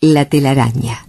La telaraña.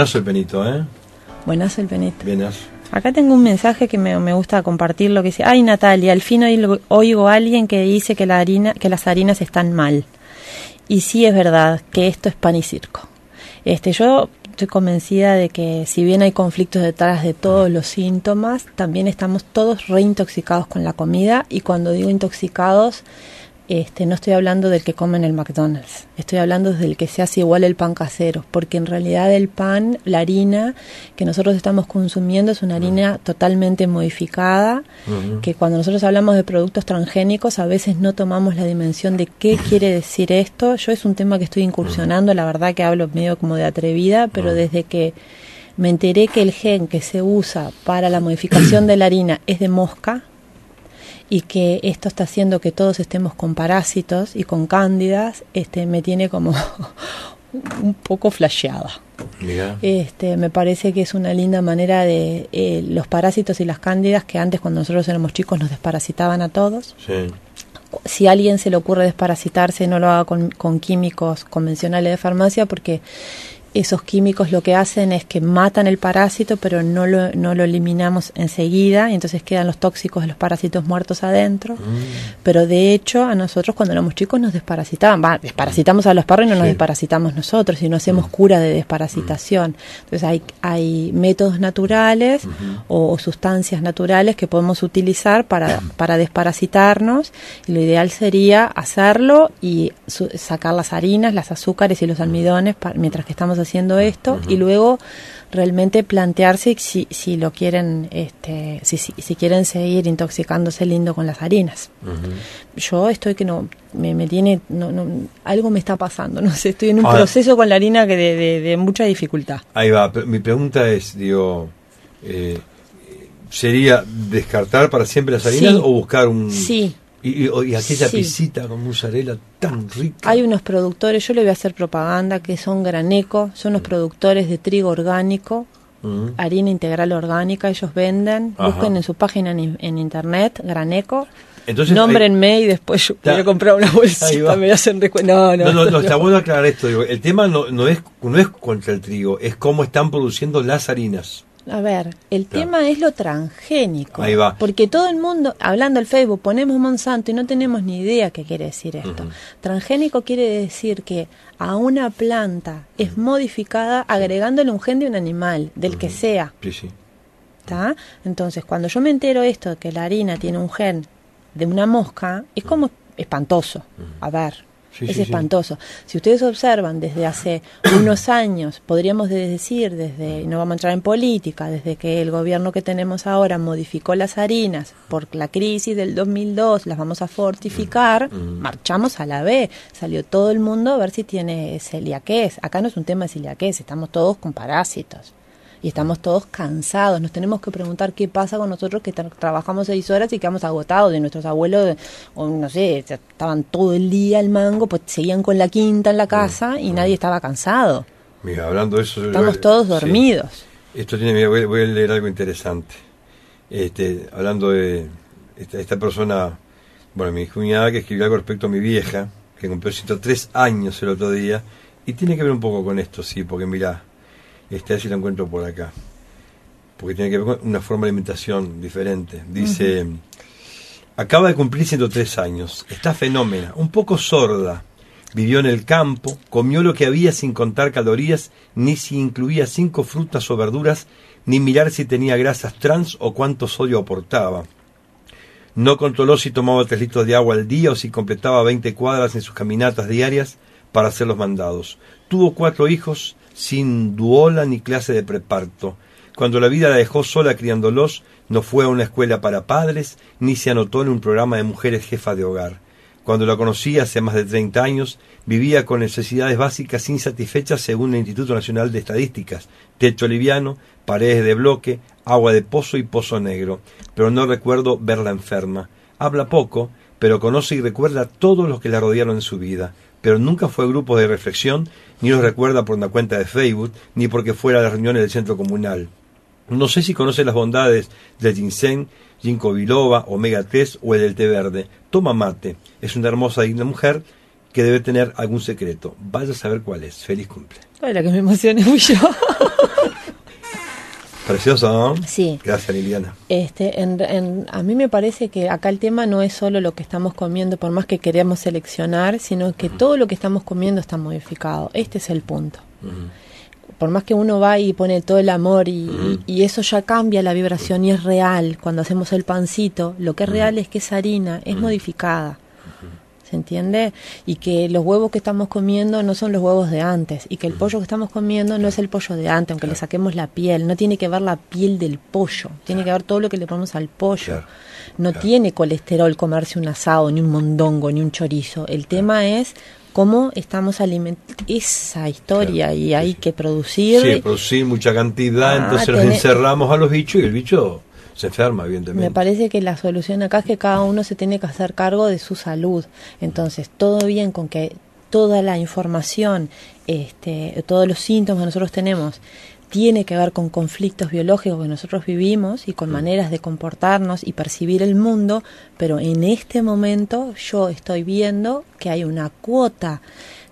Buenazo el penito, ¿eh? Buenazo el penito. Buenazo. Acá tengo un mensaje que me, me gusta compartir lo que dice, ay Natalia, al fin oigo, oigo a alguien que dice que, la harina, que las harinas están mal. Y sí es verdad que esto es pan y circo. Este, yo estoy convencida de que si bien hay conflictos detrás de todos los síntomas, también estamos todos reintoxicados con la comida y cuando digo intoxicados este, no estoy hablando del que come en el McDonald's, estoy hablando del que se hace igual el pan casero, porque en realidad el pan, la harina que nosotros estamos consumiendo es una harina totalmente modificada, que cuando nosotros hablamos de productos transgénicos a veces no tomamos la dimensión de qué quiere decir esto. Yo es un tema que estoy incursionando, la verdad que hablo medio como de atrevida, pero desde que me enteré que el gen que se usa para la modificación de la harina es de mosca, y que esto está haciendo que todos estemos con parásitos y con cándidas, este, me tiene como un poco flasheada. Este, me parece que es una linda manera de eh, los parásitos y las cándidas que antes cuando nosotros éramos chicos nos desparasitaban a todos. Si a alguien se le ocurre desparasitarse, no lo haga con, con químicos convencionales de farmacia porque esos químicos lo que hacen es que matan el parásito, pero no lo, no lo eliminamos enseguida, y entonces quedan los tóxicos de los parásitos muertos adentro. Mm. Pero de hecho, a nosotros cuando éramos chicos nos desparasitaban. Va, desparasitamos a los perros y no nos desparasitamos nosotros, y no hacemos mm. cura de desparasitación. Mm. Entonces hay, hay métodos naturales o, sustancias naturales que podemos utilizar para, para desparasitarnos, y lo ideal sería hacerlo y sacar las harinas, las azúcares y los almidones mientras que estamos haciendo esto y luego realmente plantearse si, si lo quieren este si, si, quieren seguir intoxicándose lindo con las harinas. Yo estoy que no me, me tiene no, no, algo me está pasando no sé estoy en un proceso con la harina que de, de, mucha dificultad. Ahí va mi pregunta es digo eh, sería descartar para siempre las harinas o buscar un sí y, y, aquella pisita con mozzarella tan rica. Hay unos productores, yo le voy a hacer propaganda, que son Graneco, son los mm. productores de trigo orgánico, mm. harina integral orgánica, ellos venden, busquen en su página en, internet, Graneco. Entonces, Nómbrenme y después yo voy a comprar una bolsita, me hacen no, no, no, no, está bueno aclarar esto. el tema no, no, es, no es contra el trigo, es cómo están produciendo las harinas. A ver, el tema es lo transgénico. Ahí va. Porque todo el mundo, hablando al Facebook, ponemos Monsanto y no tenemos ni idea qué quiere decir esto. Transgénico quiere decir que a una planta es modificada agregándole un gen de un animal, del que sea. Sí, sí. ¿Está? Entonces, cuando yo me entero esto, que la harina tiene un gen de una mosca, es como espantoso. A ver, es espantoso. Si ustedes observan desde hace unos años, podríamos decir, desde, no vamos a entrar en política, desde que el gobierno que tenemos ahora modificó las harinas por la crisis del 2002, las vamos a fortificar, mm, mm. marchamos a la B. Salió todo el mundo a ver si tiene celiaqués. Acá no es un tema de celiaqués, estamos todos con parásitos y estamos todos cansados. Nos tenemos que preguntar qué pasa con nosotros que trabajamos seis horas y quedamos agotados de nuestros abuelos, o no sé, estaban todo el día al mango, pues seguían con la quinta en la casa y nadie estaba cansado. Mira, hablando de eso... Estamos todos dormidos. Esto tiene, voy, voy, a leer algo interesante. Este, hablando de esta, persona, bueno, mi cuñada que escribió algo respecto a mi vieja, que cumplió 103 años el otro día, y tiene que ver un poco con esto, sí, porque mira, este, a ver si lo encuentro por acá. Porque tiene que ver con una forma de alimentación diferente. Dice, acaba de cumplir 103 años, está fenómena, un poco sorda, Vivió en el campo, comió lo que había sin contar calorías, ni si incluía cinco frutas o verduras, ni mirar si tenía grasas trans o cuánto sodio aportaba. No controló si tomaba tres litros de agua al día o si completaba veinte cuadras en sus caminatas diarias para hacer los mandados. Tuvo cuatro hijos sin duola ni clase de preparto. Cuando la vida la dejó sola criándolos, no fue a una escuela para padres, ni se anotó en un programa de mujeres jefas de hogar. Cuando la conocí hace más de 30 años, vivía con necesidades básicas insatisfechas según el Instituto Nacional de Estadísticas, techo liviano, paredes de bloque, agua de pozo y pozo negro, pero no recuerdo verla enferma. Habla poco, pero conoce y recuerda todos los que la rodearon en su vida, pero nunca fue grupo de reflexión, ni los recuerda por una cuenta de Facebook, ni porque fuera a las reuniones del centro comunal. No sé si conoce las bondades del ginseng, ginkgo biloba, omega 3 o el del té verde. Toma mate. Es una hermosa y digna mujer que debe tener algún secreto. Vaya a saber cuál es. Feliz cumple. Ay, la que me emociona fui yo. Precioso, ¿no? Sí. Gracias, Liliana. Este, en, en- a mí me parece que acá el tema no es solo lo que estamos comiendo, por más que queremos seleccionar, sino que todo lo que estamos comiendo está modificado. Este es el punto. Por más que uno va y pone todo el amor y, y- y eso ya cambia la vibración y es real. Cuando hacemos el pancito, lo que es real es que esa harina es modificada. ¿Se entiende? Y que los huevos que estamos comiendo no son los huevos de antes. Y que el pollo que estamos comiendo no es el pollo de antes, aunque le saquemos la piel. No tiene que ver la piel del pollo. Tiene que ver todo lo que le ponemos al pollo. Claro. No tiene colesterol comerse un asado, ni un mondongo, ni un chorizo. El tema es cómo estamos alimentando esa historia Claro, y hay sí. que producir. Sí, producir mucha cantidad, Ah, entonces los tenés- encerramos a los bichos y el bicho se enferma, evidentemente. Me parece que la solución acá es que cada uno se tiene que hacer cargo de su salud. Entonces, todo bien con que toda la información, este, todos los síntomas que nosotros tenemos, tiene que ver con conflictos biológicos que nosotros vivimos y con maneras de comportarnos y percibir el mundo, pero en este momento yo estoy viendo que hay una cuota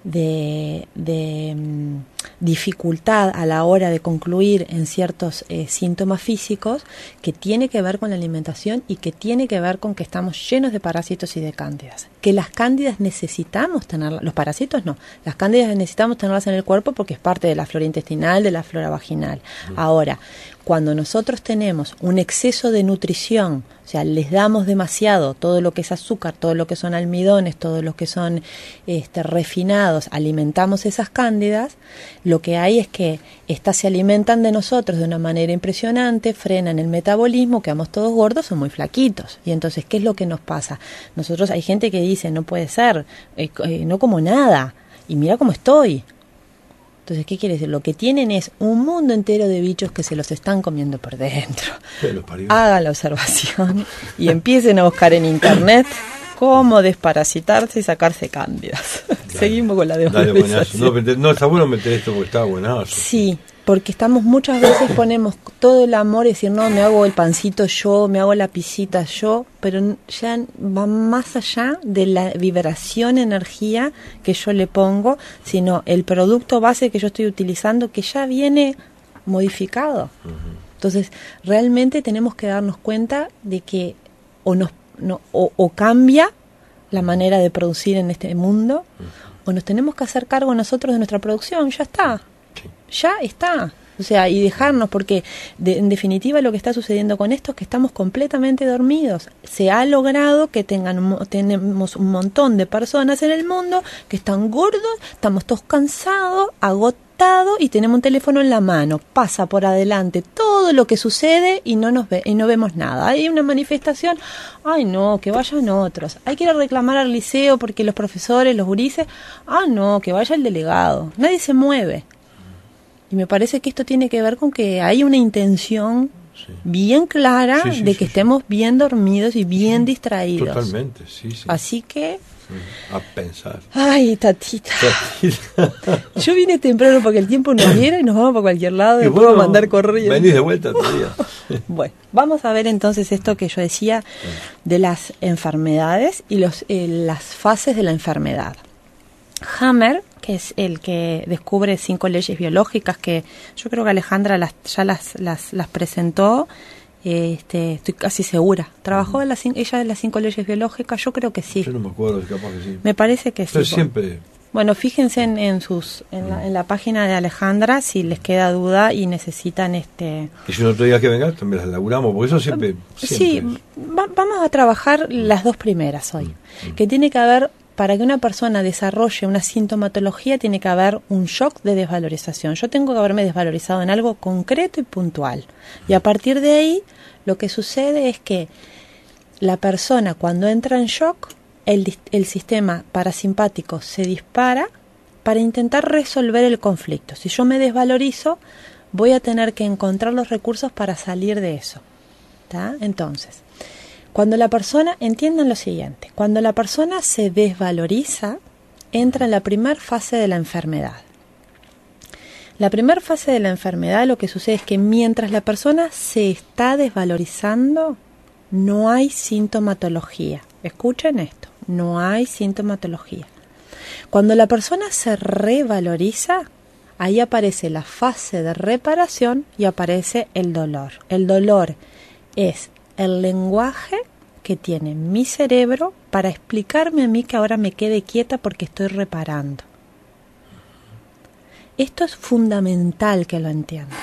de, de, mm, dificultad a la hora de concluir en ciertos eh, síntomas físicos que tiene que ver con la alimentación y que tiene que ver con que estamos llenos de parásitos y de cándidas. Que las cándidas necesitamos tenerlas, los parásitos no, las cándidas necesitamos tenerlas en el cuerpo porque es parte de la flora intestinal, de la flora vaginal. Ahora, cuando nosotros tenemos un exceso de nutrición, o sea, les damos demasiado todo lo que es azúcar, todo lo que son almidones, todo lo que son este, refinados, alimentamos esas cándidas, lo que hay es que estas se alimentan de nosotros de una manera impresionante, frenan el metabolismo, quedamos todos gordos o muy flaquitos. Y entonces, ¿qué es lo que nos pasa? Nosotros hay gente que dice, no puede ser, eh, eh, no como nada, y mira cómo estoy. Entonces, ¿qué quiere decir? Lo que tienen es un mundo entero de bichos que se los están comiendo por dentro. Hagan la observación y empiecen a buscar en internet cómo desparasitarse y sacarse cándidas. Seguimos con la Dale, desvalorización. No, está bueno meter esto porque está buenazo. Sí, porque estamos muchas veces ponemos todo el amor y decir, no, me hago el pancito yo, me hago la pisita yo, pero ya va más allá de la vibración, energía que yo le pongo, sino el producto base que yo estoy utilizando que ya viene modificado. Entonces, realmente tenemos que darnos cuenta de que o, nos, no, o, o cambia la manera de producir en este mundo, o nos tenemos que hacer cargo nosotros de nuestra producción, ya está Sí. ya está. O sea, y dejarnos, porque de- en definitiva lo que está sucediendo con esto es que estamos completamente dormidos. Se ha logrado que tengan, tenemos un montón de personas en el mundo que están gordos, estamos todos cansados, agotados y tenemos un teléfono en la mano. Pasa por adelante todo lo que sucede y no nos ve y no vemos nada. Hay una manifestación, ay no, que vayan otros. Hay que ir a reclamar al liceo porque los profesores, los gurises, ah no, que vaya el delegado. Nadie se mueve. Y me parece que esto tiene que ver con que hay una intención Sí. bien clara Sí, sí, de que estemos bien dormidos y bien distraídos. Totalmente, sí, sí. Así que. A pensar. ay, tatita. Yo vine temprano porque el tiempo nos diera y nos vamos para cualquier lado y Y puedo bueno, mandar corriendo. Venís de vuelta todavía. Bueno, vamos a ver entonces esto que yo decía de las enfermedades y los, eh, las fases de la enfermedad. Hammer, que es el que descubre cinco leyes biológicas que yo creo que Alejandra las, ya las, las, las presentó, este, estoy casi segura. ¿Trabajó en las, ella de las cinco leyes biológicas? Yo creo que sí. Yo no me acuerdo, capaz que sí. Me parece que sí. Pero po- siempre Bueno, fíjense en, en sus en la, en la página de Alejandra si les queda duda y necesitan este. Y si no te digas que vengas, también las laburamos, porque eso siempre. Sí, va- vamos a trabajar las dos primeras hoy, que tiene que haber para que una persona desarrolle una sintomatología tiene que haber un shock de desvalorización. Yo tengo que haberme desvalorizado en algo concreto y puntual. Y a partir de ahí, lo que sucede es que la persona cuando entra en shock, el, sistema parasimpático se dispara para intentar resolver el conflicto. Si yo me desvalorizo, voy a tener que encontrar los recursos para salir de eso. Entonces, cuando la persona, entiendan lo siguiente, cuando la persona se desvaloriza, entra en la primera fase de la enfermedad. La primera fase de la enfermedad lo que sucede es que mientras la persona se está desvalorizando, no hay sintomatología. Escuchen esto, no hay sintomatología. Cuando la persona se revaloriza, ahí aparece la fase de reparación y aparece el dolor. El dolor es el lenguaje que tiene mi cerebro para explicarme a mí que ahora me quede quieta porque estoy reparando. Esto es fundamental que lo entiendan.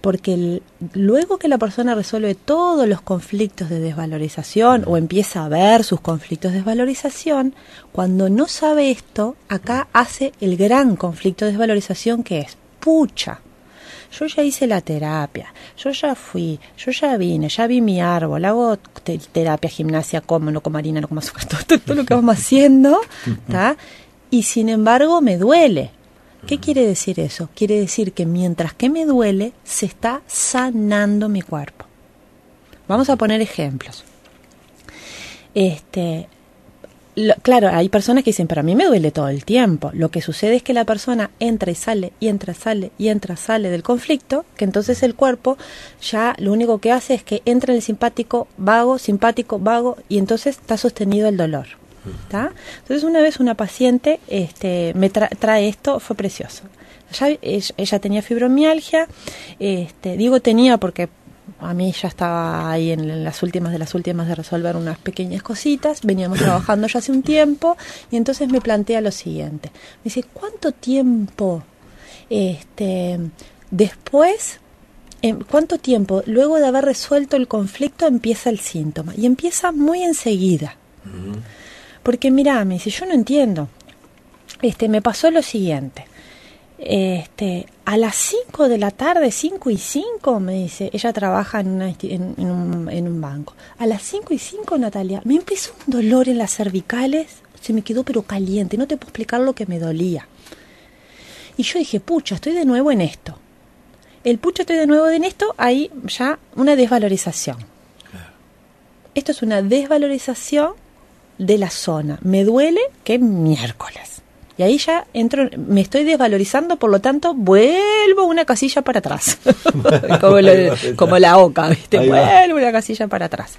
Porque luego que la persona resuelve todos los conflictos de desvalorización o empieza a ver sus conflictos de desvalorización, cuando no sabe esto, acá hace el gran conflicto de desvalorización que es, pucha, yo ya hice la terapia, yo ya fui, yo ya vine, ya vi mi árbol, hago te- terapia, gimnasia, como, no como harina, no como azúcar, todo, todo- todo lo que vamos haciendo, ¿tá? y sin embargo me duele. ¿Qué quiere decir eso? Quiere decir que mientras que me duele, se está sanando mi cuerpo. Vamos a poner ejemplos. Este, lo- claro, hay personas que dicen, pero a mí me duele todo el tiempo. Lo que sucede es que la persona entra y sale, y entra, sale, y entra, sale del conflicto, que entonces el cuerpo ya lo único que hace es que entra en el simpático vago, simpático vago, y entonces está sostenido el dolor. ¿tá? Entonces una vez una paciente este, me tra- trae esto, fue precioso. Ella, ella tenía fibromialgia, este, digo tenía porque a mí ya estaba ahí en las últimas de las últimas de resolver unas pequeñas cositas, veníamos trabajando ya hace un tiempo y entonces me plantea lo siguiente. Me dice, ¿cuánto tiempo este, después, em, cuánto tiempo luego de haber resuelto el conflicto empieza el síntoma? Y empieza muy enseguida. Porque mira, me dice, yo no entiendo. Este, me pasó lo siguiente. Este, a las 5 de la tarde, 5 y 5, me dice, ella trabaja en, una en un, en un banco. A las 5 y 5, Natalia, me empezó un dolor en las cervicales, se me quedó pero caliente, no te puedo explicar lo que me dolía. Y yo dije, pucha, estoy de nuevo en esto. El pucha, estoy de nuevo en esto, hay ya una desvalorización. Esto es una desvalorización de la zona. Me duele que miércoles. Y ahí ya entro, me estoy desvalorizando, por lo tanto, vuelvo una casilla para atrás. como, lo- como la oca, ¿viste? Vuelvo una casilla para atrás.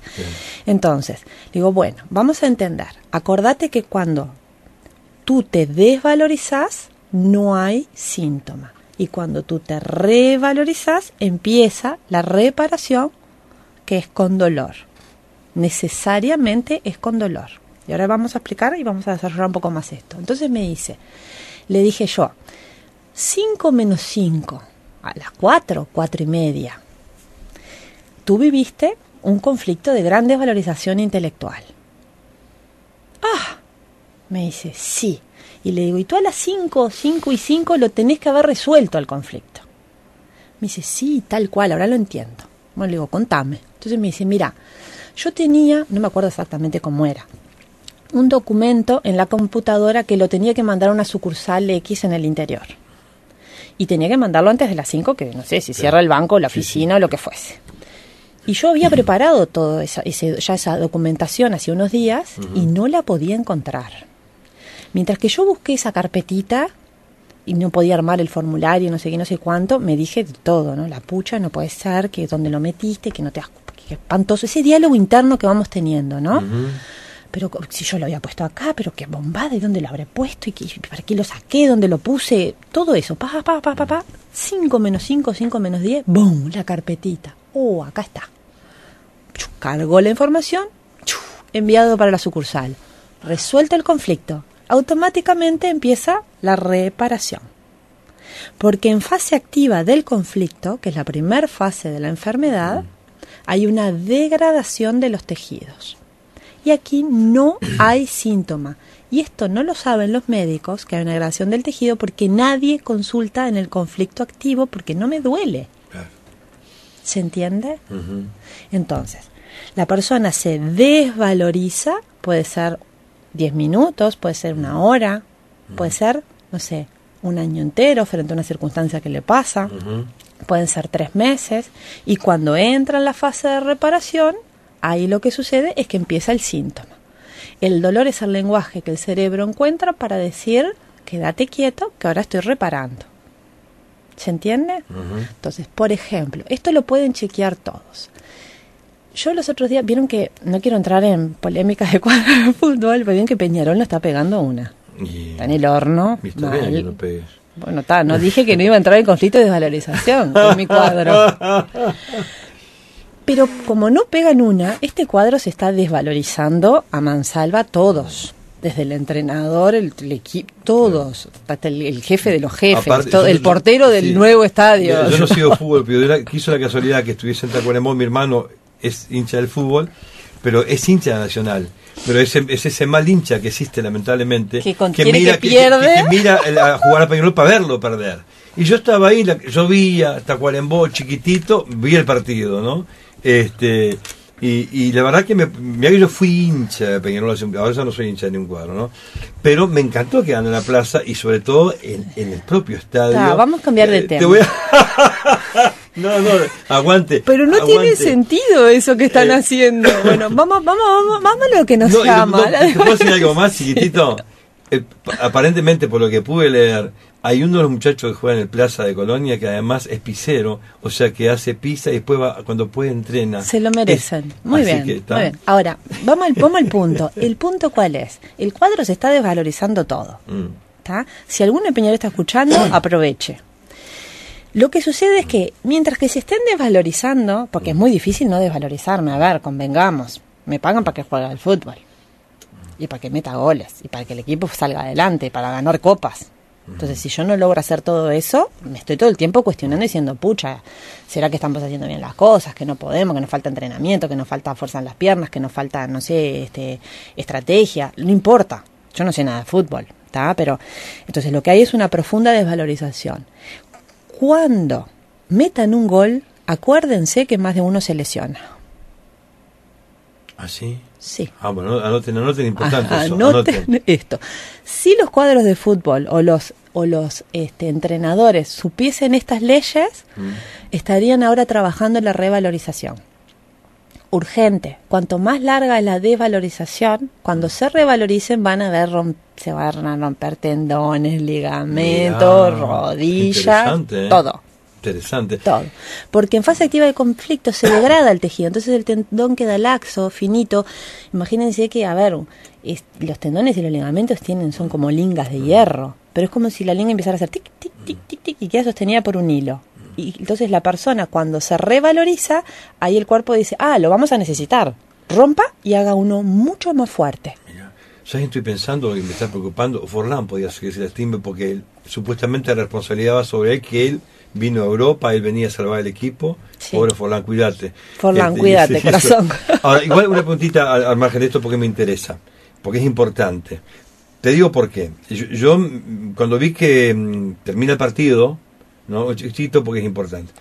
Entonces, digo, bueno, vamos a entender. Acordate que cuando tú te desvalorizas, no hay síntoma. Y cuando tú te revalorizas, empieza la reparación, que es con dolor. Necesariamente es con dolor. Y ahora vamos a explicar y vamos a desarrollar un poco más esto. Entonces me dice, le dije yo, 5 menos 5, a las 4, 4 y media. Tú viviste un conflicto de gran desvalorización intelectual. Ah, me dice, sí. Y le digo, y tú a las 5, 5 y 5 lo tenés que haber resuelto el conflicto. Me dice, sí, tal cual, ahora lo entiendo. Bueno, le digo, contame. Entonces me dice, mira, yo tenía, no me acuerdo exactamente cómo era, un documento en la computadora que lo tenía que mandar a una sucursal X en el interior. Y tenía que mandarlo antes de las 5, que no sé si cierra el banco, la Sí, sí. oficina o lo que fuese. Y yo había preparado todo esa, ese- ya esa documentación hace unos días y no la podía encontrar. Mientras que yo busqué esa carpetita y no podía armar el formulario, no sé qué, no sé cuánto, me dije de todo, ¿no? La pucha, no puede ser, que dónde lo metiste, que no te has... que espantoso. Ese diálogo interno que vamos teniendo, ¿no? Pero si yo lo había puesto acá, pero qué bombada, ¿y dónde lo habré puesto? ¿Y qué- para qué lo saqué? ¿Dónde lo puse? Todo eso, pa, pa, pa, pa, pa. 5 menos 5, 5 menos 10, ¡boom! La carpetita. Oh, acá está. Cargó la información, enviado para la sucursal. Resuelto el conflicto. automáticamente empieza la reparación. Porque en fase activa del conflicto, que es la primera fase de la enfermedad, hay una degradación de los tejidos. Y aquí no hay síntoma. Y esto no lo saben los médicos, que hay una degradación del tejido, porque nadie consulta en el conflicto activo porque no me duele. ¿Se entiende? Entonces, la persona se desvaloriza, puede ser 10 minutos, puede ser una hora, puede ser, no sé, un año entero frente a una circunstancia que le pasa, pueden ser tres meses, y cuando entra en la fase de reparación, ahí lo que sucede es que empieza el síntoma. El dolor es el lenguaje que el cerebro encuentra para decir, quédate quieto, que ahora estoy reparando. ¿Se entiende? Entonces, por ejemplo, esto lo pueden chequear todos. Yo los otros días, vieron que, no quiero entrar en polémicas de cuadro de fútbol, pero bien que Peñarol no está pegando una. está en el horno. bueno, está, no dije que no iba a entrar en conflicto de desvalorización con mi cuadro. Pero como no pegan una, este cuadro se está desvalorizando a mansalva todos desde el entrenador, el, equipo, todos, hasta el, jefe de los jefes, todo, el portero del nuevo estadio. Yo, no sigo fútbol, pero quiso la casualidad que estuviese en Tacuarembó, mi hermano es hincha del fútbol, pero es hincha nacional. Pero es, es ese mal hincha que existe lamentablemente, que, mira, que, pierde. mira a jugar a Peñarol para verlo perder. Y yo estaba ahí, yo vi a Tacuarembó chiquitito, vi el partido, ¿no? Este, y, y, la verdad que me, mira que yo fui hincha de Peñarol, ahora ya no soy hincha de ningún cuadro, ¿no? Pero me encantó que en la plaza y sobre todo en, el propio estadio. vamos a cambiar de eh, tema. no, no, aguante. Pero no tiene sentido eso que están eh. haciendo. Bueno, vamos, vamos, vamos, vamos a lo que nos llama. ¿Te puedo decir algo más chiquitito? Eh, aparentemente, por lo que pude leer, hay uno de los muchachos que juega en el Plaza de Colonia que además es pisero, o sea que hace pizza y después va, cuando puede entrena. Se lo merecen. muy, bien, Ahora, vamos al, vamos al punto. ¿El punto cuál es? El cuadro se está desvalorizando todo. Mm. Si algún empeñador está escuchando, aproveche. Lo que sucede es que mientras que se estén desvalorizando, porque es muy difícil no desvalorizarme, a ver, convengamos, me pagan para que juegue al fútbol y para que meta goles y para que el equipo salga adelante, para ganar copas. Entonces, si yo no logro hacer todo eso, me estoy todo el tiempo cuestionando y diciendo, pucha, ¿será que estamos haciendo bien las cosas? Que no podemos, que nos falta entrenamiento, que nos falta fuerza en las piernas, que nos falta, no sé, este, estrategia. No importa, yo no sé nada de fútbol, ¿está? Pero, entonces lo que hay es una profunda desvalorización. Cuando metan un gol, acuérdense que más de uno se lesiona. ¿Ah, sí? Ah, bueno, anoten, anoten importante eso. Anoten, esto. Si los cuadros de fútbol o los o los este, entrenadores supiesen estas leyes, mm. estarían ahora trabajando en la revalorización. Urgente. Cuanto más larga es la desvalorización, cuando se revaloricen van a ver se van a romper tendones, ligamentos, rodillas, ¿eh? todo. Interesante. Todo. Porque en fase activa de conflicto se degrada el tejido, entonces el tendón queda laxo, finito. Imagínense que, a ver, los tendones y los ligamentos tienen, son como lingas de hierro, pero es como si la línea empezara a hacer tic, tic, tic, tic, tic y queda sostenida por un hilo. Y entonces la persona cuando se revaloriza, ahí el cuerpo dice, ah, lo vamos a necesitar. Rompa y haga uno mucho más fuerte. Ya estoy pensando y me está preocupando, Forlán podía que se lastime porque supuestamente la responsabilidad va sobre él que él vino a Europa, él venía a salvar el equipo. Pobre Forlán, cuídate. Forlán, este, cuídate, corazón. Ahora, igual una puntita al, margen de esto porque me interesa, porque es importante. Te digo por qué. Yo, cuando vi que mm, termina el partido, ¿no? Chiquito porque es importante.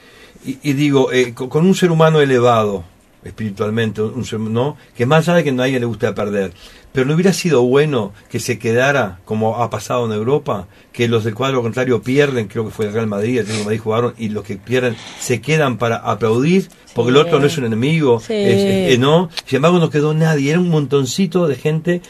Y, digo, eh, con, un ser humano elevado espiritualmente, un, ¿no? Que más allá de que a nadie le gusta perder, pero no hubiera sido bueno que se quedara, como ha pasado en Europa, que los del cuadro contrario pierden, creo que fue el Real Madrid, el Real Madrid jugaron, y los que pierden se quedan para aplaudir, porque el otro no es un enemigo, ¿no? Sin embargo, no quedó nadie, era un montoncito de gente.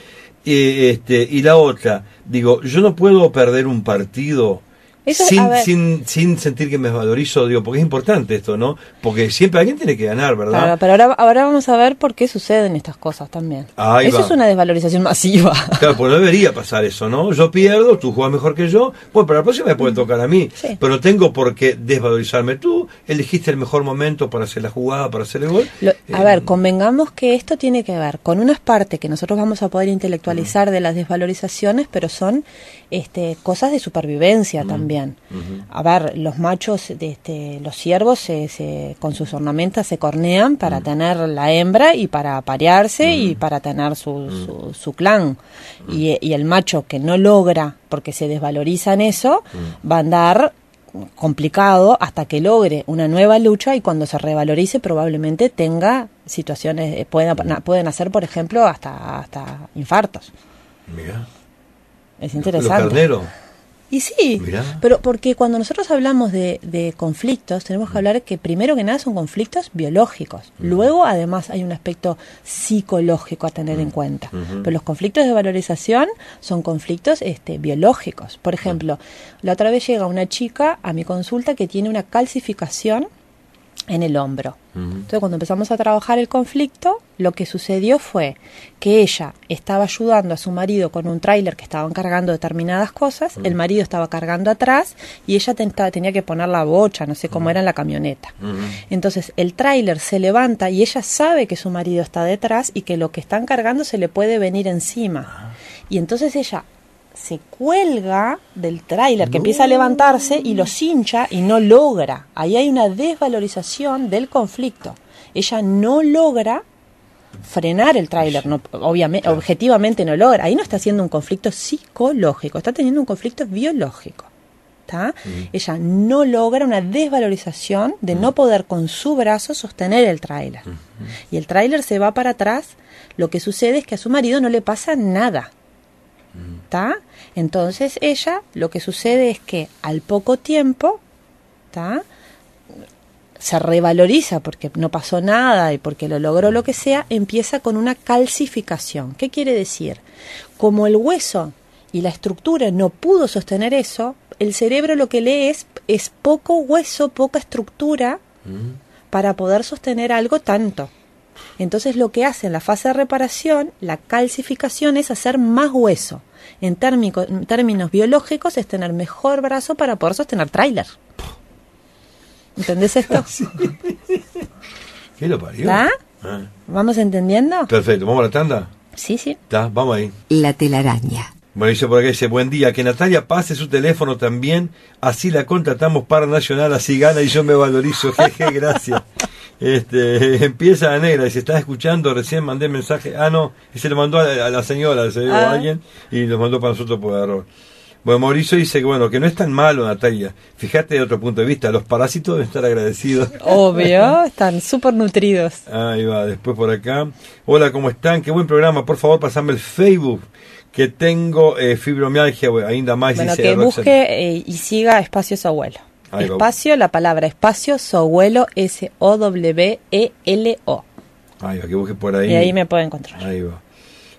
Eh, este, y la otra, digo, yo no puedo perder un partido Eso, sin, sin, sin sentir que me valorizo, digo, porque es importante esto, ¿no? Porque siempre alguien tiene que ganar, ¿verdad? claro, pero ahora, ahora vamos a ver por qué suceden estas cosas también. Ahí eso va. es una desvalorización masiva. Claro, pues no debería pasar eso, ¿no? Yo pierdo, tú juegas mejor que yo, pues para la próxima me puede tocar a mí. Sí. Pero no tengo por qué desvalorizarme. Tú elegiste el mejor momento para hacer la jugada, para hacer el gol. Lo- a Eh, ver, convengamos que esto tiene que ver con unas partes que nosotros vamos a poder intelectualizar de las desvalorizaciones, pero son este, cosas de supervivencia también. A ver, los machos, de este, los ciervos, se, se- con sus ornamentas se cornean para tener la hembra y para parearse y para tener su, su, su clan. Y, y el macho que no logra, porque se desvaloriza en eso, va a andar complicado hasta que logre una nueva lucha y cuando se revalorice probablemente tenga situaciones, eh, pueda, na- pueden hacer por ejemplo hasta, hasta infartos. Mirá, Es los interesante. carneros. Y sí, Mirá. pero porque cuando nosotros hablamos de, de conflictos, tenemos que hablar que primero que nada son conflictos biológicos. Luego, además, hay un aspecto psicológico a tener en cuenta. Pero los conflictos de valorización son conflictos este, biológicos. Por ejemplo, la otra vez llega una chica a mi consulta que tiene una calcificación en el hombro. Entonces, cuando empezamos a trabajar el conflicto, lo que sucedió fue que ella estaba ayudando a su marido con un tráiler que estaban cargando determinadas cosas, el marido estaba cargando atrás y ella ten- tenía que poner la bocha, no sé cómo era en la camioneta. Entonces, el tráiler se levanta y ella sabe que su marido está detrás y que lo que están cargando se le puede venir encima. Y entonces ella se cuelga del tráiler que empieza a levantarse y lo cincha y no logra. Ahí hay una desvalorización del conflicto. Ella no logra frenar el tráiler, no, obviamente, objetivamente no logra. Ahí no está haciendo un conflicto psicológico, está teniendo un conflicto biológico. ¿tá? Ella no logra una desvalorización de no poder con su brazo sostener el tráiler. Y el tráiler se va para atrás. Lo que sucede es que a su marido no le pasa nada. ¿Tá? Entonces ella lo que sucede es que al poco tiempo ¿tá? se revaloriza porque no pasó nada y porque lo logró lo que sea, empieza con una calcificación. ¿Qué quiere decir? Como el hueso y la estructura no pudo sostener eso, el cerebro lo que lee es, es poco hueso, poca estructura para poder sostener algo tanto. Entonces lo que hace en la fase de reparación, la calcificación es hacer más hueso. En, térmico- en términos biológicos es tener mejor brazo para poder sostener tráiler. ¿Entendés esto? ¿Qué lo parió? ¿Está? Ah, ¿Vamos entendiendo? Perfecto, ¿vamos a la tanda? Sí, sí. ¿Está? Vamos ahí. La telaraña. Bueno, dice por acá, dice, buen día, que Natalia pase su teléfono también, así la contratamos para Nacional, así gana y yo me valorizo, jeje, gracias. Este, empieza la negra, dice, ¿estás escuchando? Recién mandé mensaje, ah, no, y se lo mandó a, la- a la señora, se dio a Ah. alguien, y lo mandó para nosotros por error. Bueno, Mauricio dice que bueno, que no es tan malo, Natalia. Fíjate de otro punto de vista, los parásitos deben estar agradecidos. Obvio, están súper nutridos. Ahí va, después por acá. Hola, ¿cómo están? Qué buen programa. Por favor, pasame el Facebook, que tengo eh, fibromialgia, ainda más. Bueno, dice que busque eh, y siga Espacio. Ahí va. Espacio, la palabra espacio, Sohuelo, S-O-W-E-L-O. Ahí va, que busque por ahí. Y ahí me puede encontrar. Ahí va.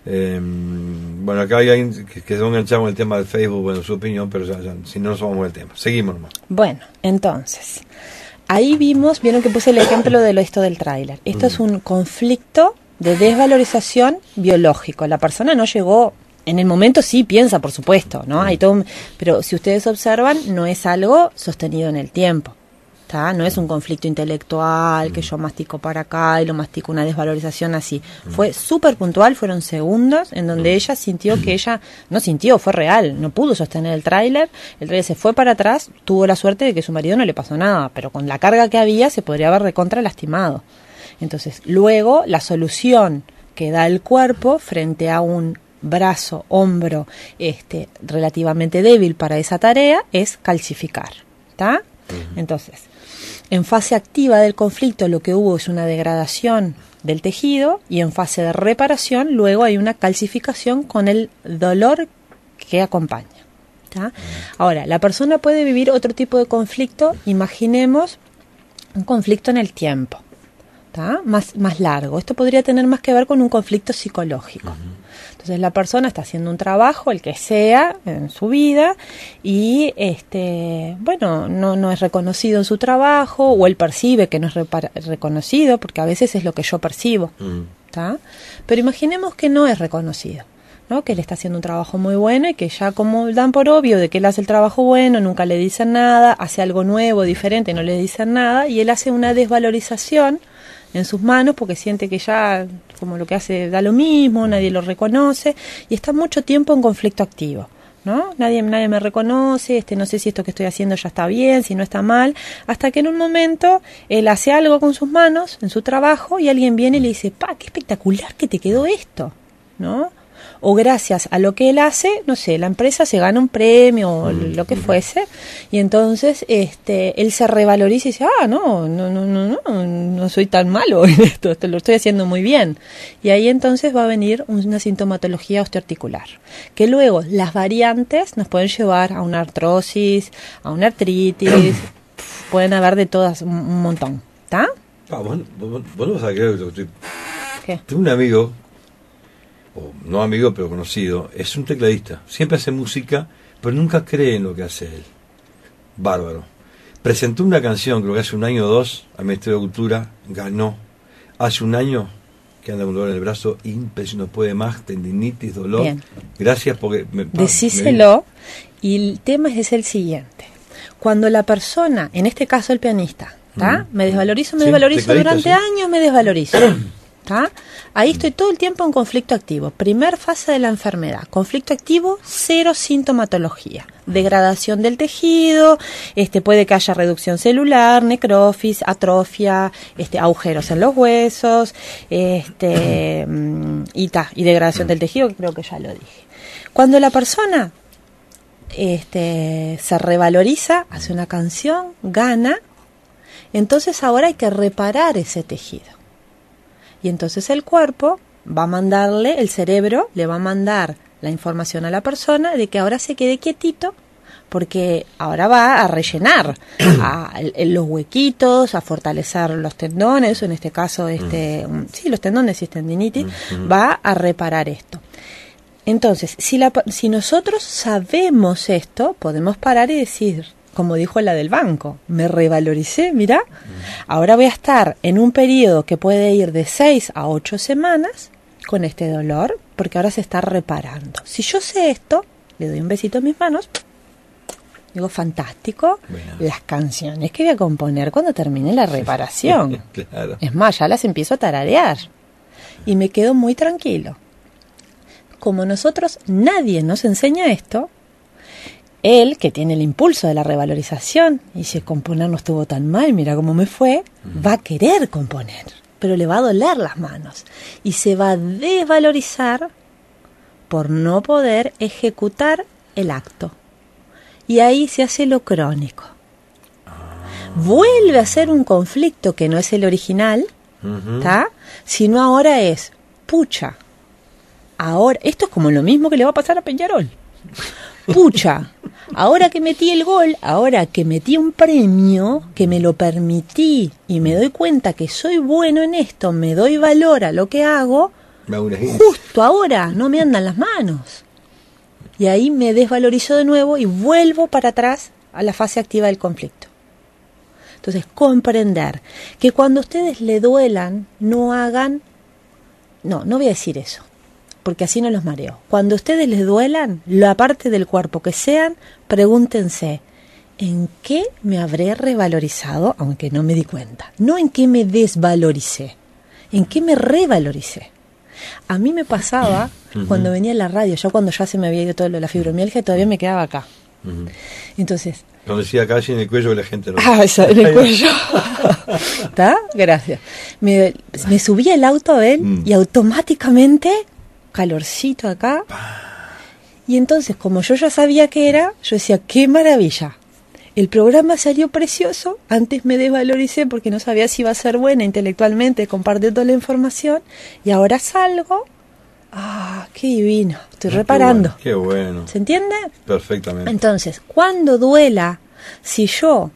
Eh, bueno, acá hay alguien que, que se ha enganchado con el tema del Facebook, bueno, su opinión, pero ya, ya, si no nos vamos del tema. Seguimos nomás. Bueno, entonces, ahí vimos, vieron que puse el ejemplo de lo esto del tráiler. Esto es un conflicto de desvalorización biológico. La persona no llegó, en el momento sí piensa, por supuesto, ¿no? Hay todo un- pero si ustedes observan, no es algo sostenido en el tiempo. ¿tá? No es un conflicto intelectual que yo mastico para acá y lo mastico una desvalorización así. Fue súper puntual, fueron segundos en donde ella sintió que ella, no sintió, fue real, no pudo sostener el tráiler, el tráiler se fue para atrás, tuvo la suerte de que su marido no le pasó nada, pero con la carga que había se podría haber recontra lastimado. Entonces, luego la solución que da el cuerpo frente a un brazo, hombro, este, relativamente débil para esa tarea es calcificar. ¿Está? Entonces, en fase activa del conflicto lo que hubo es una degradación del tejido y en fase de reparación luego hay una calcificación con el dolor que acompaña. ¿tá? Ahora, la persona puede vivir otro tipo de conflicto, imaginemos un conflicto en el tiempo. ¿tá? más, más largo. Esto podría tener más que ver con un conflicto psicológico. Entonces la persona está haciendo un trabajo, el que sea, en su vida, y este, bueno, no, no es reconocido en su trabajo, o él percibe que no es reconocido, porque a veces es lo que yo percibo. Mm. ¿tá? Pero imaginemos que no es reconocido, ¿no? que él está haciendo un trabajo muy bueno y que ya como dan por obvio de que él hace el trabajo bueno, nunca le dicen nada, hace algo nuevo, diferente, no le dicen nada, y él hace una desvalorización en sus manos porque siente que ya como lo que hace da lo mismo, nadie lo reconoce y está mucho tiempo en conflicto activo. ¿No? Nadie, nadie me reconoce, este, no sé si esto que estoy haciendo ya está bien, si no está mal, hasta que en un momento él hace algo con sus manos en su trabajo y alguien viene y le dice, pa, qué espectacular que te quedó esto, ¿no? O gracias a lo que él hace, no sé, la empresa se gana un premio o lo que fuese, y entonces este, él se revaloriza y dice, ah, no, no, no, no, no, no soy tan malo en esto, esto lo estoy haciendo muy bien. Y ahí entonces va a venir una sintomatología osteoarticular, que luego las variantes nos pueden llevar a una artrosis, a una artritis, pueden haber de todas un, montón, ¿está? Ah, vos, vos- vos no lo que estoy ¿Qué? Tengo un amigo, o no amigo pero conocido, es un tecladista. Siempre hace música, pero nunca cree en lo que hace él. Bárbaro. Presentó una canción, creo que hace un año o dos, al Ministerio de Cultura, ganó. Hace un año que anda con dolor en el brazo, impresionante, no puede más, tendinitis, dolor. Bien. Gracias porque... Me, Decíselo y el tema es el siguiente. Cuando la persona, en este caso el pianista, ¿tá? Mm. Me desvalorizo, me Sí, desvalorizo, durante sí. años me desvalorizo. Ahí estoy todo el tiempo en conflicto activo. Primer fase de la enfermedad. Conflicto activo, cero sintomatología. Degradación del tejido, este puede que haya reducción celular, necrosis, atrofia, este agujeros en los huesos, este mm, y y degradación del tejido, creo que ya lo dije. Cuando la persona este, se revaloriza, hace una canción, gana, entonces ahora hay que reparar ese tejido. Y entonces el cuerpo va a mandarle, el cerebro le va a mandar la información a la persona de que ahora se quede quietito porque ahora va a rellenar a, los huequitos, a fortalecer los tendones, o en este caso, este, sí, los tendones y tendinitis, va a reparar esto. Entonces, si, la, si nosotros sabemos esto, podemos parar y decir, como dijo la del banco, me revaloricé, mira, ahora voy a estar en un periodo que puede ir de 6 a 8 semanas con este dolor, porque ahora se está reparando. Si yo sé esto, le doy un besito en mis manos, digo, fantástico, Bueno. las canciones que voy a componer cuando termine la reparación. claro. Es más, ya las empiezo a tararear. Y me quedo muy tranquilo. Como nosotros, nadie nos enseña esto, él, que tiene el impulso de la revalorización, y si componer no estuvo tan mal, mira cómo me fue, va a querer componer, pero le va a doler las manos. Y se va a desvalorizar por no poder ejecutar el acto. Y ahí se hace lo crónico. Vuelve a ser un conflicto que no es el original. ¿está? Sino ahora es, pucha, ahora, esto es como lo mismo que le va a pasar a Peñarol. Pucha, ahora que metí el gol, ahora que metí un premio, que me lo permití y me doy cuenta que soy bueno en esto, me doy valor a lo que hago, justo ahora no me andan las manos. Y ahí me desvalorizo de nuevo y vuelvo para atrás a la fase activa del conflicto. Entonces, comprender que cuando ustedes le duelan, no hagan... No, no voy a decir eso, porque así no los mareo. Cuando ustedes les duelan, la parte del cuerpo que sean, pregúntense, ¿en qué me habré revalorizado, aunque no me di cuenta? No en qué me desvaloricé, en qué me revaloricé. A mí me pasaba cuando venía a la radio, yo cuando ya se me había ido todo lo de la fibromialgia, todavía me quedaba acá. Entonces, Cuando decía casi en el cuello la gente no. Ah, eso, en el cuello. ¿Está? Gracias. Me, me subí al auto a él Mm. y automáticamente, calorcito acá. Y entonces, como yo ya sabía que era, yo decía, qué maravilla. El programa salió precioso. Antes me desvaloricé porque no sabía si iba a ser buena intelectualmente, compartir toda la información. Y ahora salgo. Ah, qué divino. Estoy Qué reparando. bueno, Qué bueno. ¿Se entiende? Perfectamente. Entonces, cuando duela, si yo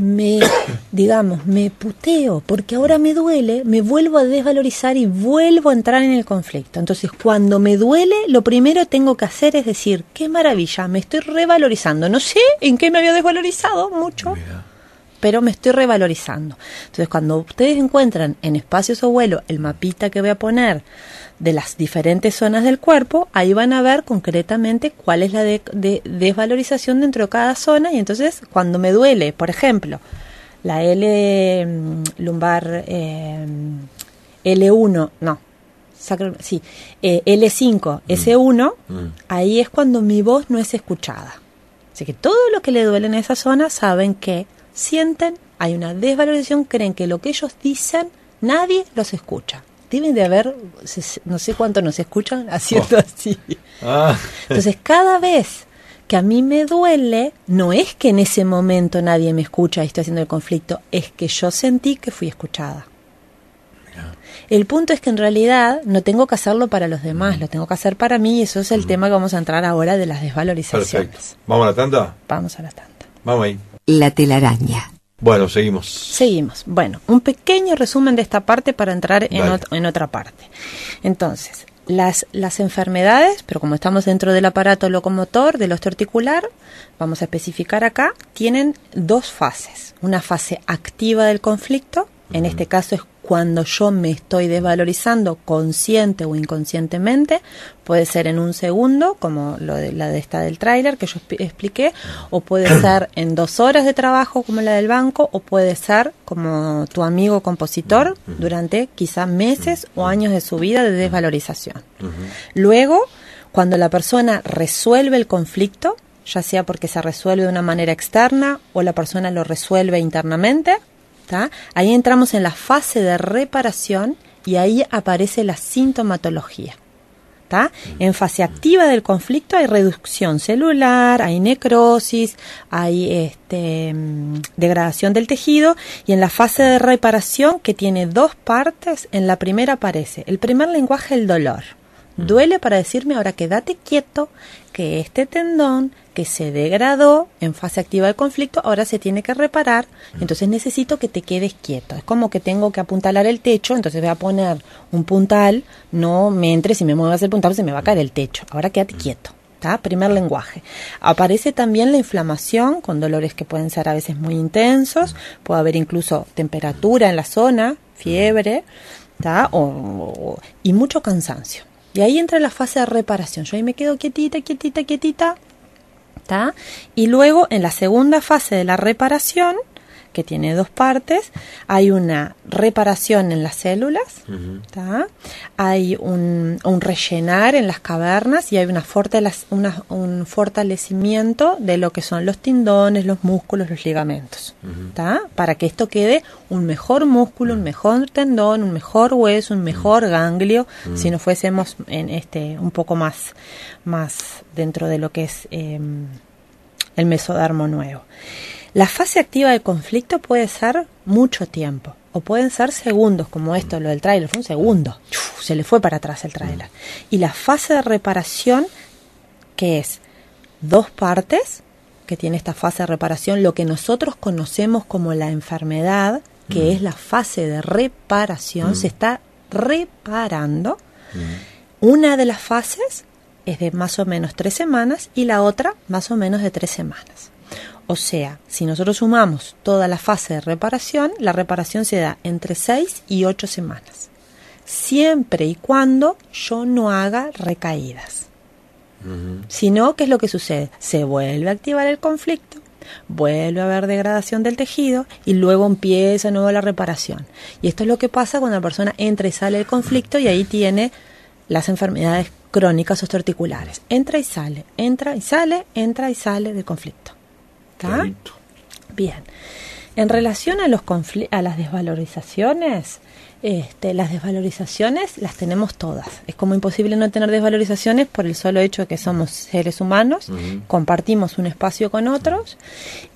me, digamos, me puteo, porque ahora me duele, me vuelvo a desvalorizar y vuelvo a entrar en el conflicto. Entonces, cuando me duele, lo primero tengo que hacer es decir, qué maravilla, me estoy revalorizando. No sé en qué me había desvalorizado mucho. Pero me estoy revalorizando. Entonces, cuando ustedes encuentran en espacios o vuelo el mapita que voy a poner de las diferentes zonas del cuerpo, ahí van a ver concretamente cuál es la de, desvalorización dentro de cada zona y entonces cuando me duele, por ejemplo, la L mm, lumbar eh, L1, no, sí, eh, L5, mm. S1, mm. ahí es cuando mi voz no es escuchada. Así que todo lo que le duele en esa zona saben que sienten, hay una desvalorización, creen que lo que ellos dicen nadie los escucha deben de haber, no sé cuánto nos escuchan haciendo oh. así. Ah. Entonces, cada vez que a mí me duele, no es que en ese momento nadie me escucha y estoy haciendo el conflicto, es que yo sentí que fui escuchada. El punto es que en realidad no tengo que hacerlo para los demás, lo tengo que hacer para mí y eso es el tema que vamos a entrar ahora de las desvalorizaciones. Perfecto. ¿Vamos a la tanda? Vamos a la tanda. Vamos ahí. La telaraña. Bueno, seguimos. Seguimos. Bueno, un pequeño resumen de esta parte para entrar en, en otra parte. Entonces, las, las enfermedades, pero como estamos dentro del aparato locomotor, del osteoarticular, vamos a especificar acá, tienen dos fases. Una fase activa del conflicto, en este caso es cuando yo me estoy desvalorizando consciente o inconscientemente, puede ser en un segundo, como lo de, la de esta del tráiler que yo expliqué, o puede ser en dos horas de trabajo como la del banco, o puede ser como tu amigo compositor durante quizá meses o años de su vida de desvalorización. Luego, cuando la persona resuelve el conflicto, ya sea porque se resuelve de una manera externa o la persona lo resuelve internamente, Ahí entramos en la fase de reparación y ahí aparece la sintomatología. En fase activa del conflicto hay reducción celular, hay necrosis, hay este, mm, degradación del tejido y en la fase de reparación que tiene dos partes, en la primera aparece el primer lenguaje el dolor. Duele para decirme ahora quédate quieto, que este tendón que se degradó en fase activa del conflicto ahora se tiene que reparar, entonces necesito que te quedes quieto. Es como que tengo que apuntalar el techo, entonces voy a poner un puntal, no me entres y me muevas el puntal, se me va a caer el techo. Ahora quédate quieto. ¿Está? Primer lenguaje. Aparece también la inflamación con dolores que pueden ser a veces muy intensos, puede haber incluso temperatura en la zona, fiebre, ¿está? y mucho cansancio. Y ahí entra la fase de reparación. Yo ahí me quedo quietita, quietita, quietita. ¿Está? Y luego en la segunda fase de la reparación que tiene dos partes. Hay una reparación en las células, hay un, rellenar en las cavernas y hay una un fortalecimiento de lo que son los tendones, los músculos, los ligamentos, para que esto quede un mejor músculo, un mejor tendón, un mejor hueso, un mejor ganglio, si nos fuésemos en este un poco más, más dentro de lo que es em, el mesodermo nuevo. La fase activa del conflicto puede ser mucho tiempo o pueden ser segundos, como esto, lo del tráiler, fue un segundo, se le fue para atrás el tráiler. Y la fase de reparación, que es dos partes, que tiene esta fase de reparación, lo que nosotros conocemos como la enfermedad, que mm. es la fase de reparación, se mm. está reparando. Mm. Una de las fases es de más o menos tres semanas y la otra más o menos de tres semanas. O sea, si nosotros sumamos toda la fase de reparación, la reparación se da entre 6 y 8 semanas. Siempre y cuando yo no haga recaídas. Si no, ¿qué es lo que sucede? Se vuelve a activar el conflicto, vuelve a haber degradación del tejido y luego empieza de nuevo la reparación. Y esto es lo que pasa cuando la persona entra y sale del conflicto y ahí tiene las enfermedades crónicas osteoarticulares. Entra y sale, entra y sale, entra y sale del conflicto. Bien. En relación a, los a las desvalorizaciones, este, las desvalorizaciones las tenemos todas. Es como imposible no tener desvalorizaciones por el solo hecho de que somos seres humanos, compartimos un espacio con otros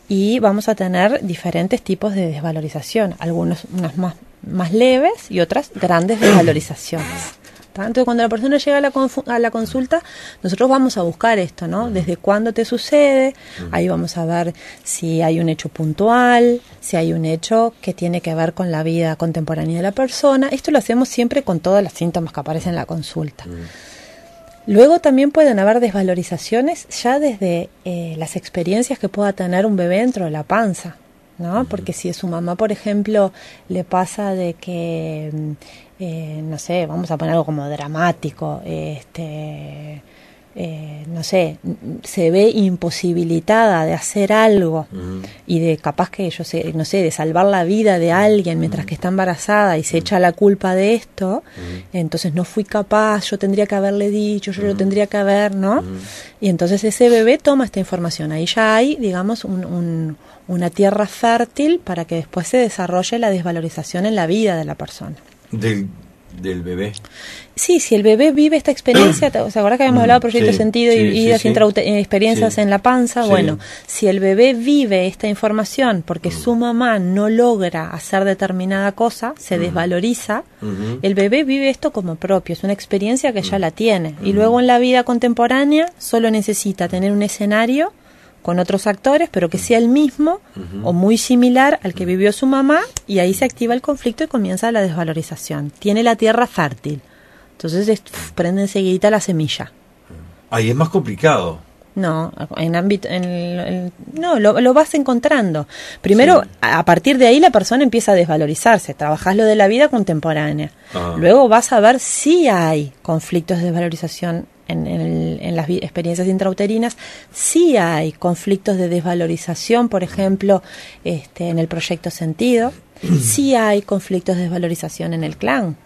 y vamos a tener diferentes tipos de desvalorización, algunas unas más, más leves y otras grandes desvalorizaciones. Entonces, cuando la persona llega a la, a la, consulta, nosotros vamos a buscar esto, ¿no? Desde cuándo te sucede, ahí vamos a ver si hay un hecho puntual, si hay un hecho que tiene que ver con la vida contemporánea de la persona. Esto lo hacemos siempre con todos los síntomas que aparecen en la consulta. Luego también pueden haber desvalorizaciones ya desde eh, las experiencias que pueda tener un bebé dentro de la panza. ¿No? Porque si a su mamá, por ejemplo, le pasa de que mm, eh, no sé, vamos a poner algo como dramático, este, eh, no sé, se ve imposibilitada de hacer algo y de capaz que yo sé, no sé, de salvar la vida de alguien mientras que está embarazada y se echa la culpa de esto, entonces no fui capaz, yo tendría que haberle dicho, yo lo tendría que haber, ¿no? Y entonces ese bebé toma esta información, ahí ya hay, digamos, un, una tierra fértil para que después se desarrolle la desvalorización en la vida de la persona. Del, del bebé. Sí, si el bebé vive esta experiencia, ¿te acuerdas que habíamos hablado de proyecto sentido y vidas sí, eh, experiencias en la panza? Bueno, si el bebé vive esta información porque su mamá no logra hacer determinada cosa, se desvaloriza, el bebé vive esto como propio, es una experiencia que ya la tiene. Y luego en la vida contemporánea solo necesita tener un escenario con otros actores, pero que sea el mismo o muy similar al que vivió su mamá, y ahí se activa el conflicto y comienza la desvalorización. Tiene la tierra fértil. Entonces prende enseguida la semilla. Ahí es más complicado. No, en ámbito, en, no, lo, vas encontrando. Primero, a partir de ahí la persona empieza a desvalorizarse. Trabajas lo de la vida contemporánea. Ah. Luego vas a ver si hay conflictos de desvalorización en, las experiencias intrauterinas sí hay conflictos de desvalorización, por ejemplo, este, en el proyecto Sentido, sí hay conflictos de desvalorización en el clan.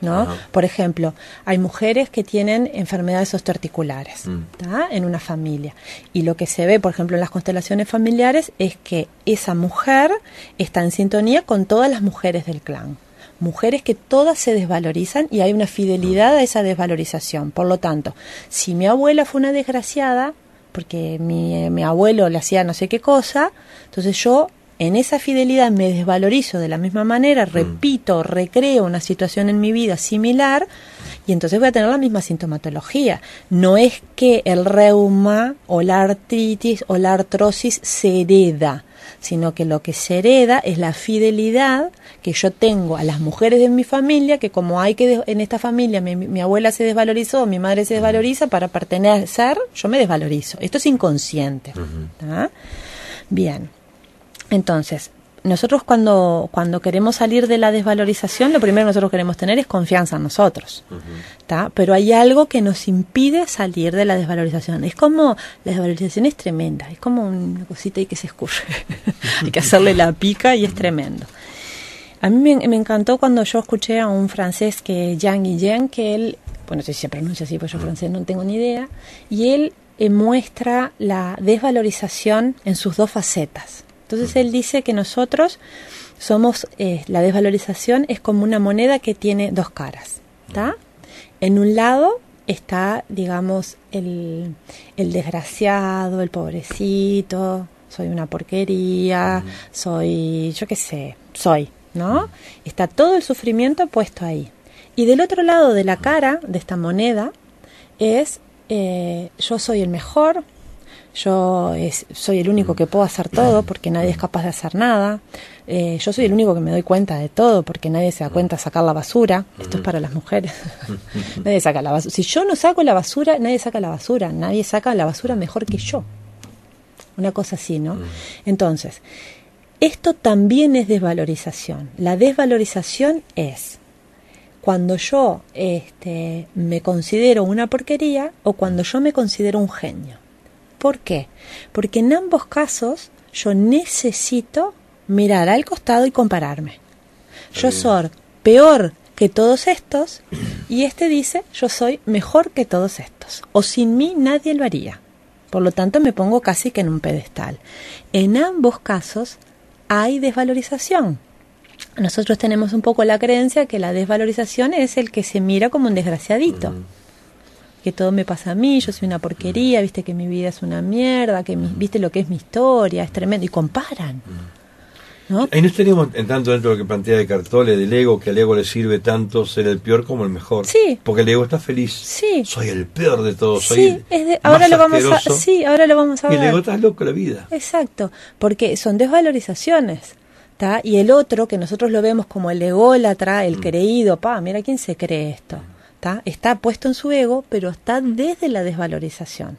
¿no? Por ejemplo, hay mujeres que tienen enfermedades osteoarticulares mm. en una familia. Y lo que se ve, por ejemplo, en las constelaciones familiares es que esa mujer está en sintonía con todas las mujeres del clan mujeres que todas se desvalorizan y hay una fidelidad a esa desvalorización. Por lo tanto, si mi abuela fue una desgraciada, porque mi, mi abuelo le hacía no sé qué cosa, entonces yo en esa fidelidad me desvalorizo de la misma manera, mm. repito, recreo una situación en mi vida similar y entonces voy a tener la misma sintomatología. No es que el reuma o la artritis o la artrosis se hereda, sino que lo que se hereda es la fidelidad que yo tengo a las mujeres de mi familia, que como hay que en esta familia mi, abuela se desvalorizó, mi madre se desvaloriza, para pertenecer, yo me desvalorizo. Esto es inconsciente. Bien. Entonces, nosotros cuando, cuando queremos salir de la desvalorización, lo primero que nosotros queremos tener es confianza en nosotros. Pero hay algo que nos impide salir de la desvalorización. Es como, la desvalorización es tremenda, es como una cosita y que se escurre. hay que hacerle la pica y es tremendo. A mí me, encantó cuando yo escuché a un francés que Jean Guillén, que él, bueno, no sé si se pronuncia así, pues yo francés no tengo ni idea, y él eh, muestra la desvalorización en sus dos facetas. Entonces él dice que nosotros somos, eh, la desvalorización es como una moneda que tiene dos caras. ¿está? En un lado está, digamos, el, el desgraciado, el pobrecito, soy una porquería, soy, yo qué sé, soy, ¿no? Está todo el sufrimiento puesto ahí. Y del otro lado de la cara de esta moneda es eh, yo soy el mejor, yo soy el único que puedo hacer todo porque nadie es capaz de hacer nada, eh, yo soy el único que me doy cuenta de todo porque nadie se da cuenta de sacar la basura, esto es para las mujeres, nadie saca la basura, si yo no saco la basura, nadie saca la basura, nadie saca la basura mejor que yo, una cosa así, ¿no? Entonces, esto también es desvalorización, la desvalorización es cuando yo este, me considero una porquería o cuando yo me considero un genio. ¿Por qué? Porque en ambos casos yo necesito mirar al costado y compararme. Yo soy peor que todos estos y este dice yo soy mejor que todos estos. O sin mí nadie lo haría. Por lo tanto me pongo casi que en un pedestal. En ambos casos hay desvalorización. Nosotros tenemos un poco la creencia que la desvalorización es el que se mira como un desgraciadito que todo me pasa a mí, yo soy una porquería, viste que mi vida es una mierda, que viste lo que es mi historia, es tremendo, y comparan. ¿no? Ahí no estaríamos entrando dentro de lo que plantea de Cartole, del ego, que al ego le sirve tanto ser el peor como el mejor. Sí. Porque el ego está feliz. Sí. Soy el peor de todos, soy Sí, el es de- más ahora lo vamos a, sí, ahora lo vamos a Y el ver. ego está loco la vida. Exacto, porque son desvalorizaciones. ¿tá? Y el otro, que nosotros lo vemos como el ególatra, Mm. el creído, pa, mira quién se cree esto. ¿Tá? Está puesto en su ego, pero está desde la desvalorización.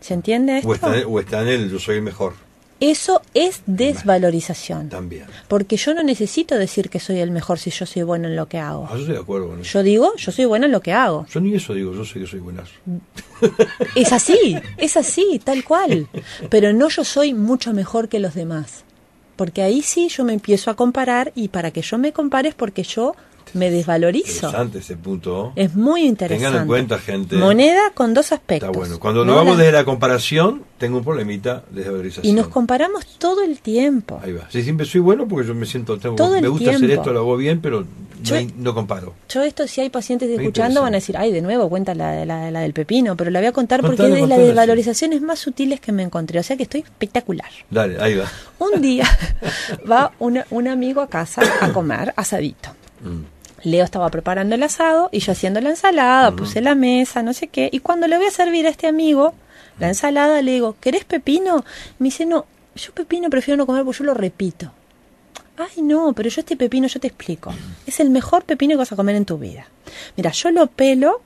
¿Se entiende esto? O está, en- o está en el yo soy el mejor Eso es desvalorización. también. Porque yo no necesito decir que soy el mejor si yo soy bueno en lo que hago. Ah, yo estoy de acuerdo con eso. Yo digo, yo soy bueno en lo que hago. Yo ni eso digo, yo sé que soy buenazo. Es así, es así, tal cual. Pero no yo soy mucho mejor que los demás. Porque ahí sí yo me empiezo a comparar y para que yo me compare es porque yo me desvalorizo. Interesante ese punto. Es muy interesante. Tengan en cuenta, gente. Moneda con dos aspectos. Está bueno. Cuando ¿no? lo vamos La- desde la comparación, tengo un problemita de desvalorización. Y nos comparamos todo el tiempo. Ahí va. Sí, siempre soy bueno porque yo me siento, tengo, Todo me el gusta hacer esto, lo hago bien, pero no, Yo- no comparo. Yo esto, si hay pacientes escuchando, van a decir, ay, de nuevo, cuenta la, la, la del pepino, pero la voy a contar porque es de las desvalorizaciones más sutiles que me encontré. O sea que estoy espectacular. Dale, ahí va. Un día va una- un amigo a casa a comer asadito. Mm. Leo estaba preparando el asado y yo haciendo la ensalada, puse la mesa, no sé qué. Y cuando le voy a servir a este amigo la ensalada, le digo, ¿querés pepino? Me dice, no, yo pepino prefiero no comer porque yo lo repito. Ay, no, pero yo este pepino, yo te explico. Es el mejor pepino que vas a comer en tu vida. Mira, yo lo pelo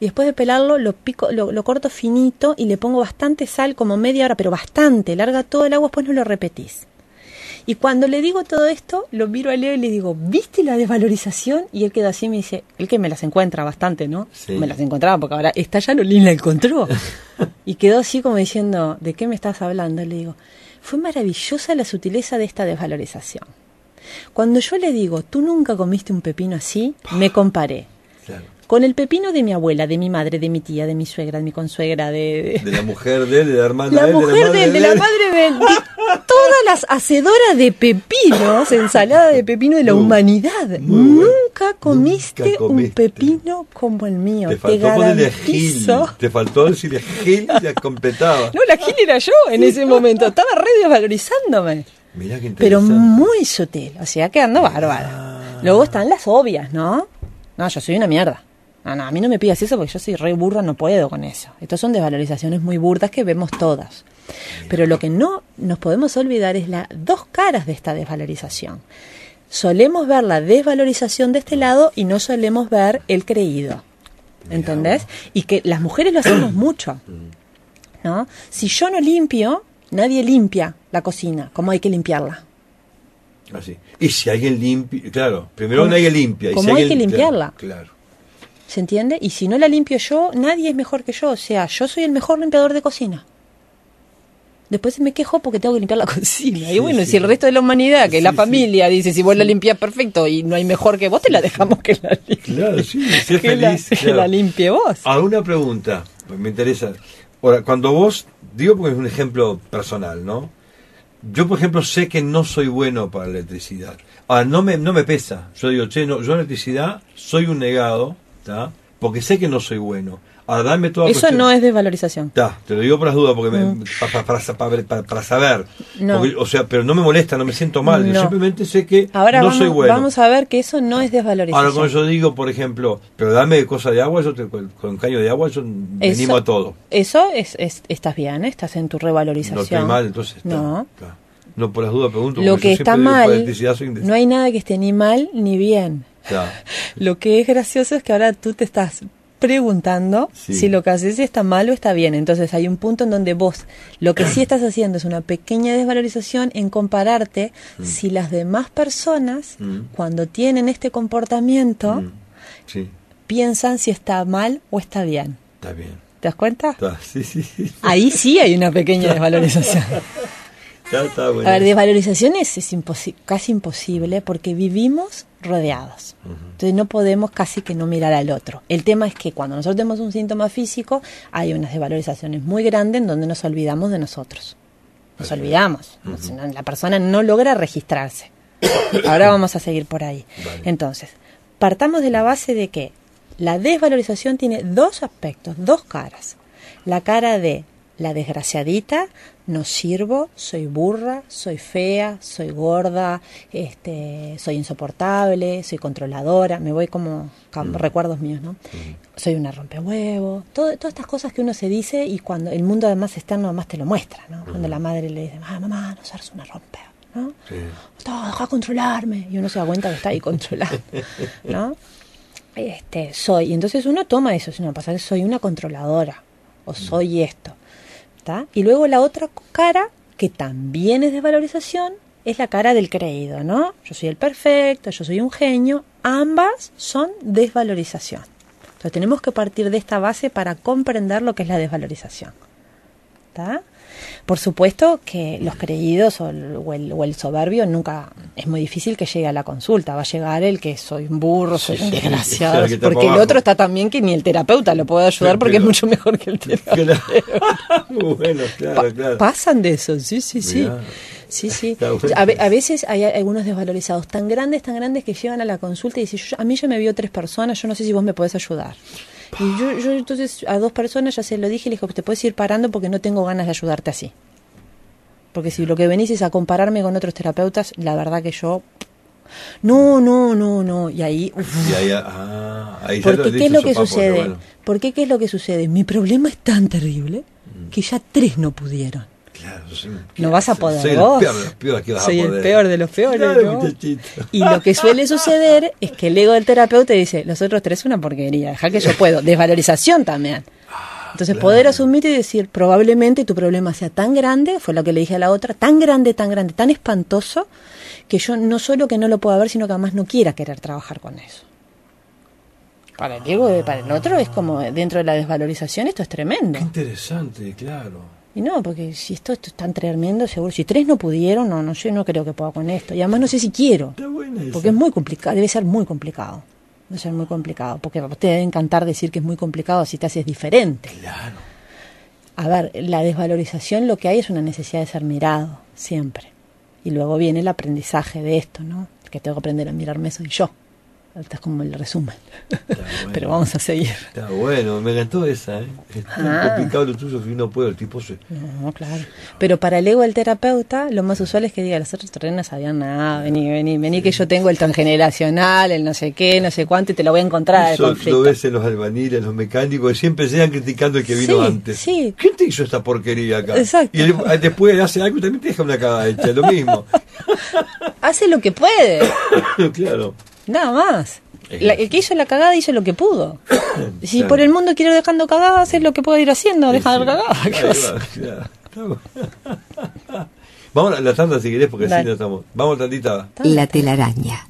y después de pelarlo lo pico, lo, lo corto finito y le pongo bastante sal, como media hora, pero bastante. Larga todo el agua, después no lo repetís. Y cuando le digo todo esto, lo miro a Leo y le digo, ¿viste la desvalorización? Y él queda así y me dice, él que me las encuentra bastante, ¿no? Sí. Me las encontraba porque ahora esta ya no la encontró. y quedó así como diciendo, ¿de qué me estás hablando? Le digo, fue maravillosa la sutileza de esta desvalorización. Cuando yo le digo, tú nunca comiste un pepino así, me comparé Claro. Con el pepino de mi abuela, de mi madre, de mi tía, de mi suegra, de mi consuegra, de, de- De la mujer de él, de la hermana la de él, mujer de, de, él, de la madre de él, de todas las hacedoras de pepinos, ensalada de pepino de la humanidad. muy bueno. Nunca comiste, Nunca comiste. un pepino como el mío. Te faltó ponerle Gil. Te faltó decirle Gil y la completaba. No, la Gil era yo en ese momento. Estaba re desvalorizándome. Mirá qué Pero muy sutil. O sea, quedando bárbara. Luego están las obvias, ¿no? No, yo soy una mierda. No, no, a mí no me pidas eso porque yo soy re burra, no puedo con eso. Estas son desvalorizaciones muy burdas que vemos todas. Pero lo que no nos podemos olvidar es las dos caras de esta desvalorización. Solemos ver la desvalorización de este lado y no solemos ver el creído. ¿Entendés? Y que las mujeres lo hacemos mucho. ¿no? Si yo no limpio, nadie limpia la cocina, como hay que limpiarla. Así. Y si alguien limpia, claro, primero nadie limpia. Y como si hay alguien- que limpiarla. Claro. claro. ¿Se entiende? Y si no la limpio yo, nadie es mejor que yo. O sea, yo soy el mejor limpiador de cocina. Después me quejo porque tengo que limpiar la cocina. Sí, y bueno, sí. si el resto de la humanidad, que Sí, la sí. familia, dice, si vos la limpias perfecto y no hay mejor que vos, te la dejamos que la limpie. Claro, sí, sé que, la, feliz. que la limpie vos. Ahora, una pregunta, pues me interesa. Ahora, cuando vos, digo porque es un ejemplo personal, ¿no? Yo, por ejemplo, sé que no soy bueno para la electricidad. Ahora, no me, no me pesa. Yo digo, che, no, yo en electricidad soy un negado, Porque sé que no soy bueno. Ahora, dame toda Eso cuestión- no es desvalorización. Ta, te lo digo por las dudas, porque me- pa- para, para- para- para saber. Mm. No. Porque, o sea, pero no me molesta, no me siento mal. Yo simplemente sé que Ahora no vamos, soy bueno. vamos a ver que eso no es desvalorización. Ahora, cuando yo digo, por ejemplo, pero dame cosa de agua, yo te- con, caño de agua, yo me Eso- animo a todo. Eso es, es- estás bien, estás en tu revalorización. No estoy mal, entonces. está, No. por las dudas pregunto. Lo que está mal, no hay nada que esté ni mal ni bien. Lo que es gracioso es que ahora tú te estás preguntando Sí. si lo que haces está mal o está bien. Entonces hay un punto en donde vos lo que sí estás haciendo es una pequeña desvalorización en compararte si las demás personas, Mm. cuando tienen este comportamiento, Mm. Sí, piensan si está mal o está bien. está bien. ¿Te das cuenta? Está, sí. Ahí sí hay una pequeña desvalorización. Está, está bueno. A ver, desvalorización es, es casi imposible porque vivimos rodeados. Entonces no podemos casi que no mirar al otro. El tema es que cuando nosotros tenemos un síntoma físico, hay unas desvalorizaciones muy grandes en donde nos olvidamos de nosotros. Nos olvidamos. La persona no logra registrarse. Ahora vamos a seguir por ahí. Vale. Entonces, partamos de la base de que la desvalorización tiene dos aspectos, dos caras. La cara de la desgraciadita, no sirvo, soy burra, soy fea, soy gorda, este, soy insoportable, soy controladora, me voy como Mm. recuerdos míos, ¿no? Soy una rompehuevo, todo, todas estas cosas que uno se dice y cuando el mundo además externo además te lo muestra, ¿no? Cuando la madre le dice, ah, mamá, no seas una rompe, ¿no? Sí. Deja controlarme. Y uno se da cuenta que está ahí controlado, ¿no? Este, soy. Y entonces uno toma eso, si no pasa que soy una controladora o soy esto. Y luego la otra cara, que también es desvalorización, es la cara del creído, ¿no? Yo soy el perfecto, yo soy un genio. Ambas son desvalorización. Entonces tenemos que partir de esta base para comprender lo que es la desvalorización. ¿tá? Por supuesto que los creídos o el, o el- o el soberbio nunca es muy difícil que llegue a la consulta. Va a llegar el que soy un burro, soy un desgraciado. porque el otro está también que ni el terapeuta lo puede ayudar Pero- porque es mucho mejor que el terapeuta. Claro. bueno, claro, Pa- claro. Pasan de eso, sí, sí, sí. Mirá. Sí, sí. A veces hay algunos desvalorizados tan grandes, tan grandes que llegan a la consulta y dicen, yo, a mí ya me vio tres personas, yo no sé si vos me podés ayudar. Y yo, yo entonces a dos personas ya se lo dije y le dije, te puedes ir parando porque no tengo ganas de ayudarte así. Porque si lo que venís es a compararme con otros terapeutas, la verdad que yo... No, no, no, no. Y ahí... Y ahí, ah, ahí ya porque ¿qué es lo que sucede? bueno. ¿Por qué qué es lo que sucede? Mi problema es tan terrible que ya tres no pudieron. No vas a poder soy vos. el peor que vas a Soy el peor de los peores, Claro, ¿no? muchachito. Y lo que suele suceder es que el ego del terapeuta dice, los otros tres una porquería, deja que yo puedo. Desvalorización también. Entonces poder asumir y decir, probablemente tu problema sea tan grande, fue lo que le dije a la otra, tan grande, tan grande, tan espantoso, que yo no solo que no lo pueda ver, sino que además no quiera querer trabajar con eso. Para el ego, para el otro es como dentro de la desvalorización, esto es tremendo. Qué interesante, claro. Y no, porque si esto, esto es tan tremendo, seguro, si tres no pudieron, no, no, yo no creo que pueda con esto. Y además no sé si quiero. Porque es muy complicado, debe ser muy complicado. Debe ser muy complicado. Porque te debe encantar decir que es muy complicado si te haces diferente. Claro. A ver, la desvalorización lo que hay es una necesidad de ser mirado, siempre. Y luego viene el aprendizaje de esto, ¿no? Que tengo que aprender a mirarme soy yo. Este es como el resumen. Bueno. Pero vamos a seguir. Está bueno, me encantó esa, ¿eh? Es tan Ah. complicado lo tuyo que no puedo, el tipo se... No, claro. Pero para el ego del terapeuta, lo más usual es que diga, los otros tres no sabían nada, vení, vení, vení, que yo tengo el transgeneracional, el no sé qué, no sé cuánto, y te lo voy a encontrar Eso lo ves en los albaniles, los mecánicos, que siempre llegan criticando el que vino Sí, antes. sí. ¿Quién te hizo esta porquería acá? Exacto. Y él, eh, después hace algo y también te deja una cagada hecha, lo mismo. Hace lo que puede, claro. Nada más. La- el que hizo la cagada hizo lo que pudo. Si Claro. por el mundo quiero ir dejando cagadas, es lo que puedo ir haciendo, dejar Sí, cagadas. va. Vamos a la tanda si querés, porque así no estamos. Vamos tantita. La telaraña.